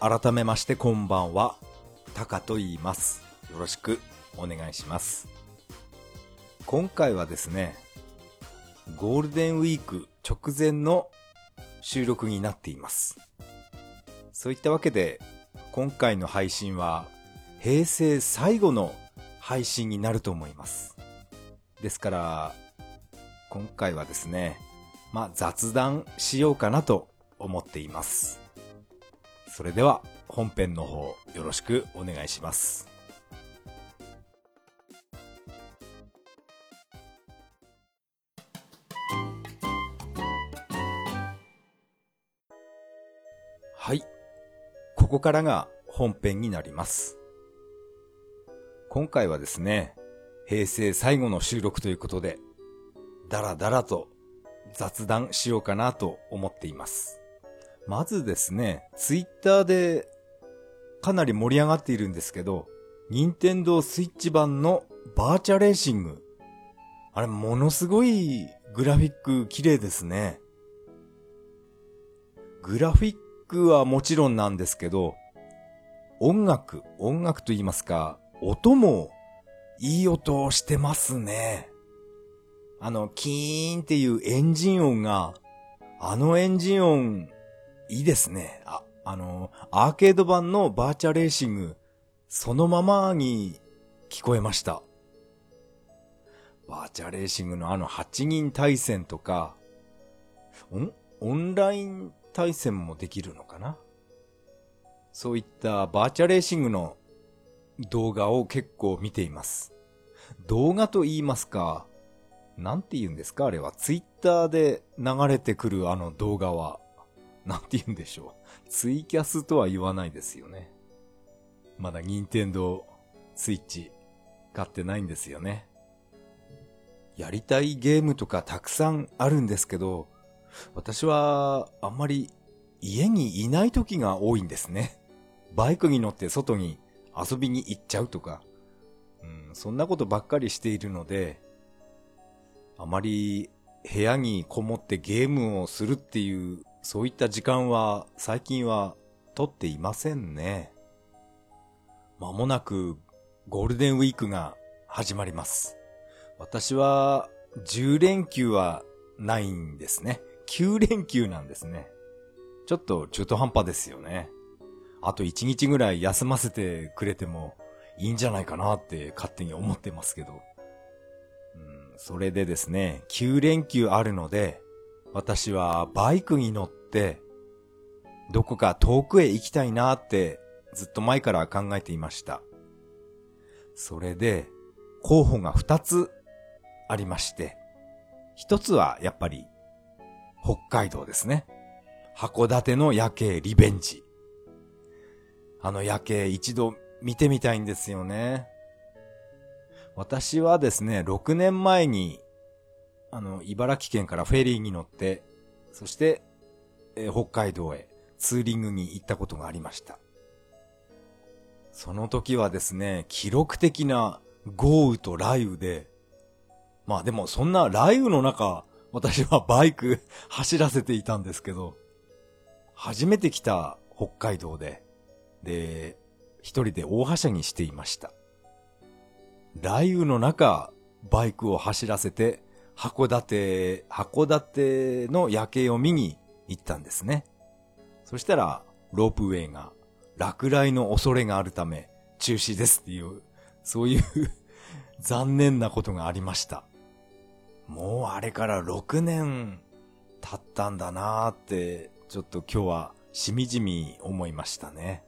改めましてこんばんは。タカと言います。よろしくお願いします。今回はですね、ゴールデンウィーク直前の収録になっています。そういったわけで、今回の配信は平成最後の配信になると思います。ですから、今回はですね、まあ雑談しようかなと思っています。それでは本編の方よろしくお願いします。はい。ここからが本編になります。今回はですね、平成最後の収録ということで、だらだらと雑談しようかなと思っています。まずですね、ツイッターでかなり盛り上がっているんですけど、任天堂スイッチ版のバーチャレーシング。あれ、ものすごいグラフィック綺麗ですね。グラフィックはもちろんなんですけど、音楽、音楽と言いますか、音もいい音をしてますね。あの、キーンっていうエンジン音が、あのエンジン音、いいですね。あ、あの、アーケード版のバーチャレーシング、そのままに聞こえました。バーチャレーシングのあの8人対戦とか、んオンライン対戦もできるのかな？そういったバーチャレーシングの動画を結構見ています。動画と言いますか、なんて言うんですか？あれは。ツイッターで流れてくるあの動画は。なんて言うんでしょう。ツイキャスとは言わないですよね。まだ任天堂スイッチ買ってないんですよね。やりたいゲームとかたくさんあるんですけど、私はあんまり家にいない時が多いんですね。バイクに乗って外に遊びに行っちゃうとか、うん、そんなことばっかりしているので、あまり部屋にこもってゲームをするっていう、そういった時間は最近は取っていませんね。まもなくゴールデンウィークが始まります。私は10連休はないんですね。9連休なんですね。ちょっと中途半端ですよね。あと1日ぐらい休ませてくれてもいいんじゃないかなって勝手に思ってますけど。うん、それでですね、9連休あるので、私はバイクに乗って、どこか遠くへ行きたいなってずっと前から考えていました。それで、候補が2つありまして、1つはやっぱり北海道ですね。函館の夜景リベンジ。あの夜景一度見てみたいんですよね。私はですね、6年前に、あの、茨城県からフェリーに乗って、そして、えー北海道へツーリングに行ったことがありました。その時はですね、記録的な豪雨と雷雨で、まあでもそんな雷雨の中、私はバイク 走らせていたんですけど、初めて来た北海道で、で、一人で大はしゃぎしていました。雷雨の中、バイクを走らせて、函館、函館の夜景を見に行ったんですね。そしたら、ロープウェイが落雷の恐れがあるため中止ですっていう、そういう残念なことがありました。もうあれから6年経ったんだなーって、ちょっと今日はしみじみ思いましたね。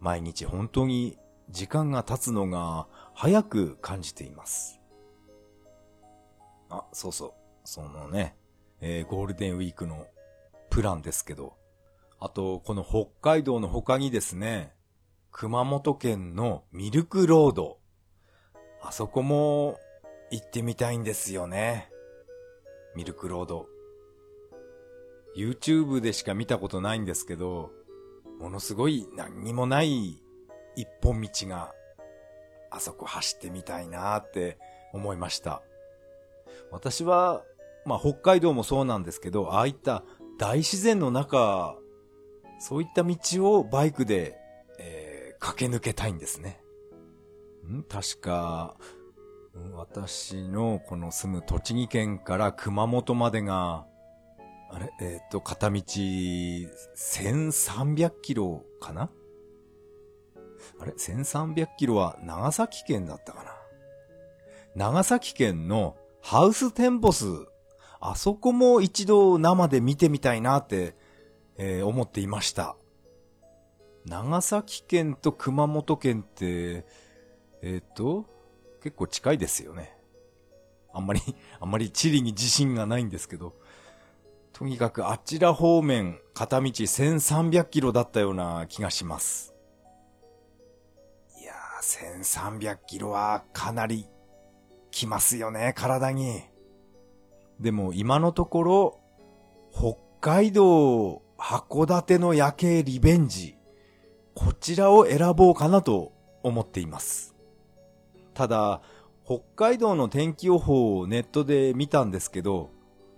毎日本当に時間が経つのが早く感じています。あ、そうそう。そのね、えーゴールデンウィークのプランですけど、あと、この北海道の他にですね、熊本県のミルクロード。あそこも行ってみたいんですよね。ミルクロード。YouTube でしか見たことないんですけど、ものすごい何にもない一本道が、あそこ走ってみたいなって思いました。私は、まあ北海道もそうなんですけど、ああいった大自然の中そういった道をバイクで、えー、駆け抜けたいんですね。ん確か、私のこの住む栃木県から熊本までが、あれえっ、と、片道1300キロかな？あれ ?1300 キロは長崎県だったかな？長崎県のハウステンボス、あそこも一度生で見てみたいなって、えー、思っていました。長崎県と熊本県って、えっ、ー、と、結構近いですよね。あんまり、あんまり地理に自信がないんですけど、とにかくあちら方面、片道1300キロだったような気がします。いやー、1300キロはかなり来ますよね、体に。でも今のところ、北海道函館の夜景リベンジ、こちらを選ぼうかなと思っています。ただ、北海道の天気予報をネットで見たんですけど、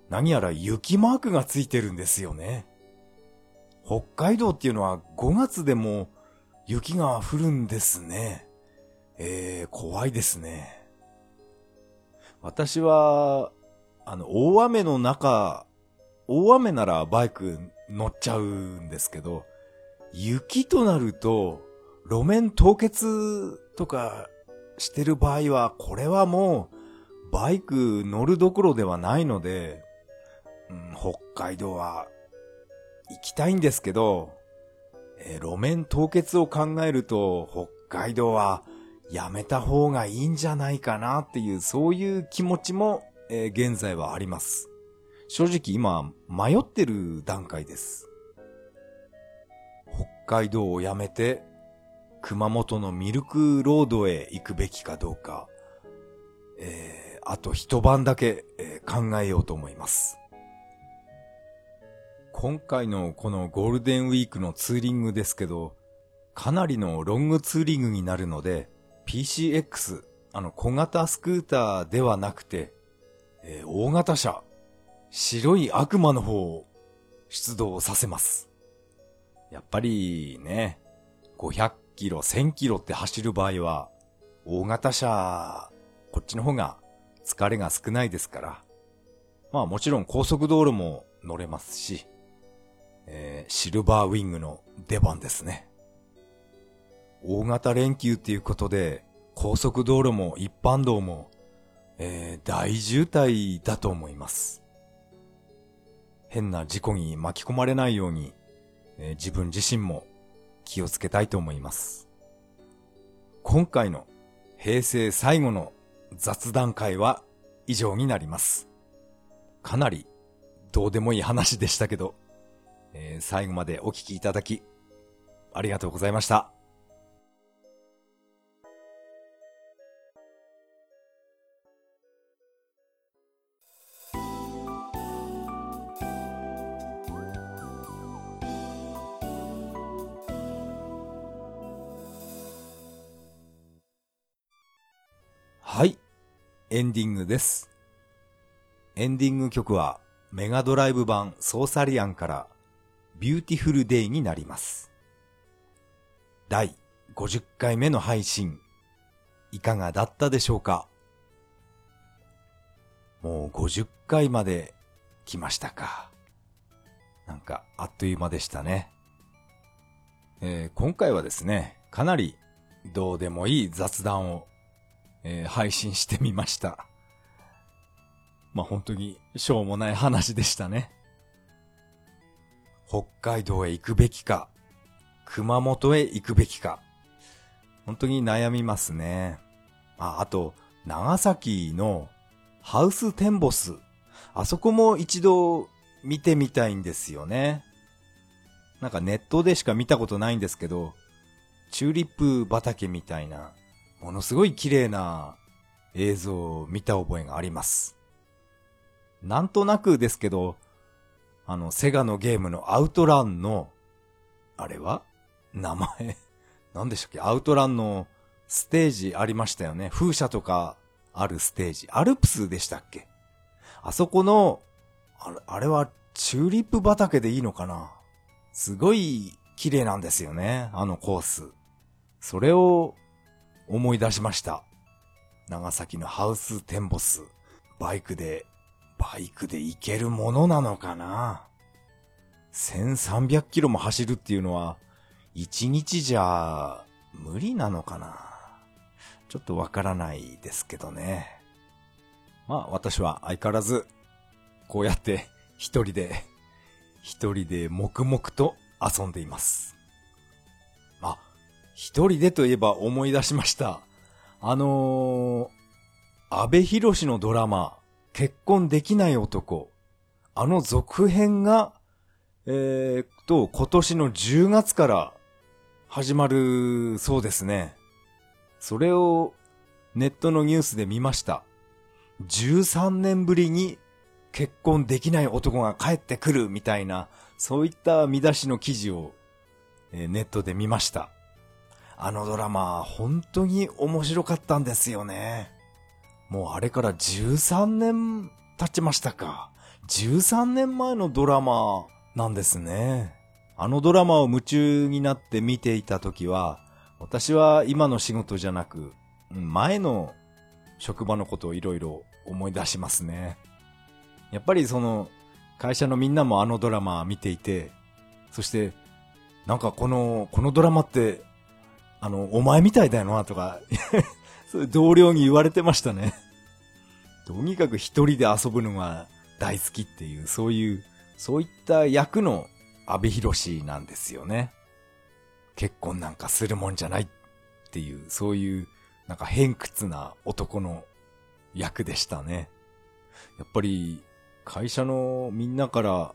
何やら雪マークがついてるんですよね。北海道っていうのは5月でも雪が降るんですね。えー、怖いですね。私は、あの、大雨の中、大雨ならバイク乗っちゃうんですけど、雪となると、路面凍結とかしてる場合は、これはもう、バイク乗るどころではないので、うん、北海道は行きたいんですけど、えー、路面凍結を考えると北海道はやめた方がいいんじゃないかなっていうそういう気持ちも、えー、現在はあります。正直今迷ってる段階です。北海道をやめて熊本のミルクロードへ行くべきかどうか、えー、あと一晩だけ、えー、考えようと思います。今回のこのゴールデンウィークのツーリングですけど、かなりのロングツーリングになるので、PCX、あの小型スクーターではなくて、えー、大型車、白い悪魔の方を出動させます。やっぱりね、500キロ、1000キロって走る場合は、大型車、こっちの方が疲れが少ないですから。まあもちろん高速道路も乗れますし、えー、シルバーウィングの出番ですね。大型連休っていうことで、高速道路も一般道も、えー、大渋滞だと思います。変な事故に巻き込まれないように、えー、自分自身も気をつけたいと思います。今回の平成最後の雑談会は以上になります。かなりどうでもいい話でしたけど、えー、最後までお聞きいただき、ありがとうございました。エンディングです。エンディング曲はメガドライブ版ソーサリアンから Beautiful Day になります。第50回目の配信、いかがだったでしょうか？もう50回まで来ましたか。なんか、あっという間でしたね。えー、今回はですね、かなりどうでもいい雑談を、えー、配信してみました。まあ、本当にしょうもない話でしたね。北海道へ行くべきか、熊本へ行くべきか、本当に悩みますね。あ、あと、長崎のハウステンボス。あそこも一度見てみたいんですよね。なんかネットでしか見たことないんですけど、チューリップ畑みたいな、ものすごい綺麗な映像を見た覚えがあります。なんとなくですけど、あの、セガのゲームのアウトランの、あれは？名前？何でしたっけ？アウトランのステージありましたよね。風車とかあるステージ。アルプスでしたっけ？あそこの、あれあれはチューリップ畑でいいのかな？すごい綺麗なんですよね、あのコース。それを思い出しました。長崎のハウステンボス。バイクで、バイクで行けるものなのかな ?1300 キロも走るっていうのは、1日じゃ無理なのかな？ちょっとわからないですけどね。まあ私は相変わらず、こうやって一人で、一人で黙々と遊んでいます。一人でといえば思い出しました。あのー、安倍博士のドラマ、結婚できない男。あの続編が、えー、と、今年の10月から始まるそうですね。それをネットのニュースで見ました。13年ぶりに結婚できない男が帰ってくるみたいな、そういった見出しの記事を、えネットで見ました。あのドラマ、本当に面白かったんですよね。もうあれから13年経ちましたか。13年前のドラマなんですね。あのドラマを夢中になって見ていた時は、私は今の仕事じゃなく、前の職場のことをいろいろ思い出しますね。やっぱりその、会社のみんなもあのドラマ見ていて、そして、なんかこの、このドラマって、あの、お前みたいだよなとか そういう同僚に言われてましたねとにかく一人で遊ぶのが大好きっていう、そういう、そういった役の阿部寛なんですよね。結婚なんかするもんじゃないっていう、そういう、なんか偏屈な男の役でしたね。やっぱり、会社のみんなから、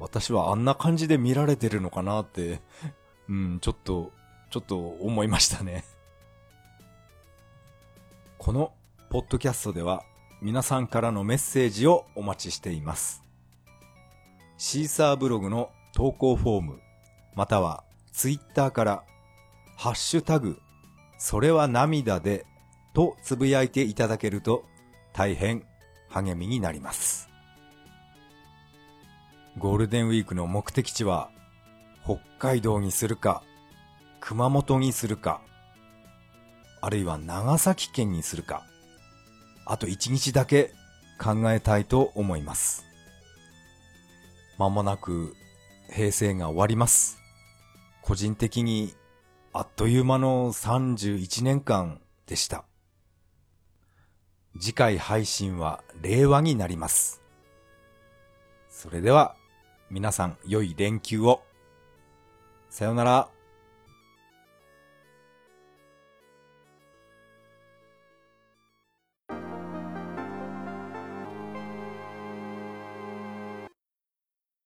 私はあんな感じで見られてるのかなって、うん、ちょっと、ちょっと思いましたね。このポッドキャストでは皆さんからのメッセージをお待ちしています。シーサーブログの投稿フォーム、またはツイッターから、ハッシュタグ、それは涙で、とつぶやいていただけると大変励みになります。ゴールデンウィークの目的地は北海道にするか熊本にするか、あるいは長崎県にするか、あと一日だけ考えたいと思います。まもなく平成が終わります。個人的にあっという間の31年間でした。次回配信は令和になります。それでは皆さん良い連休を。さよなら。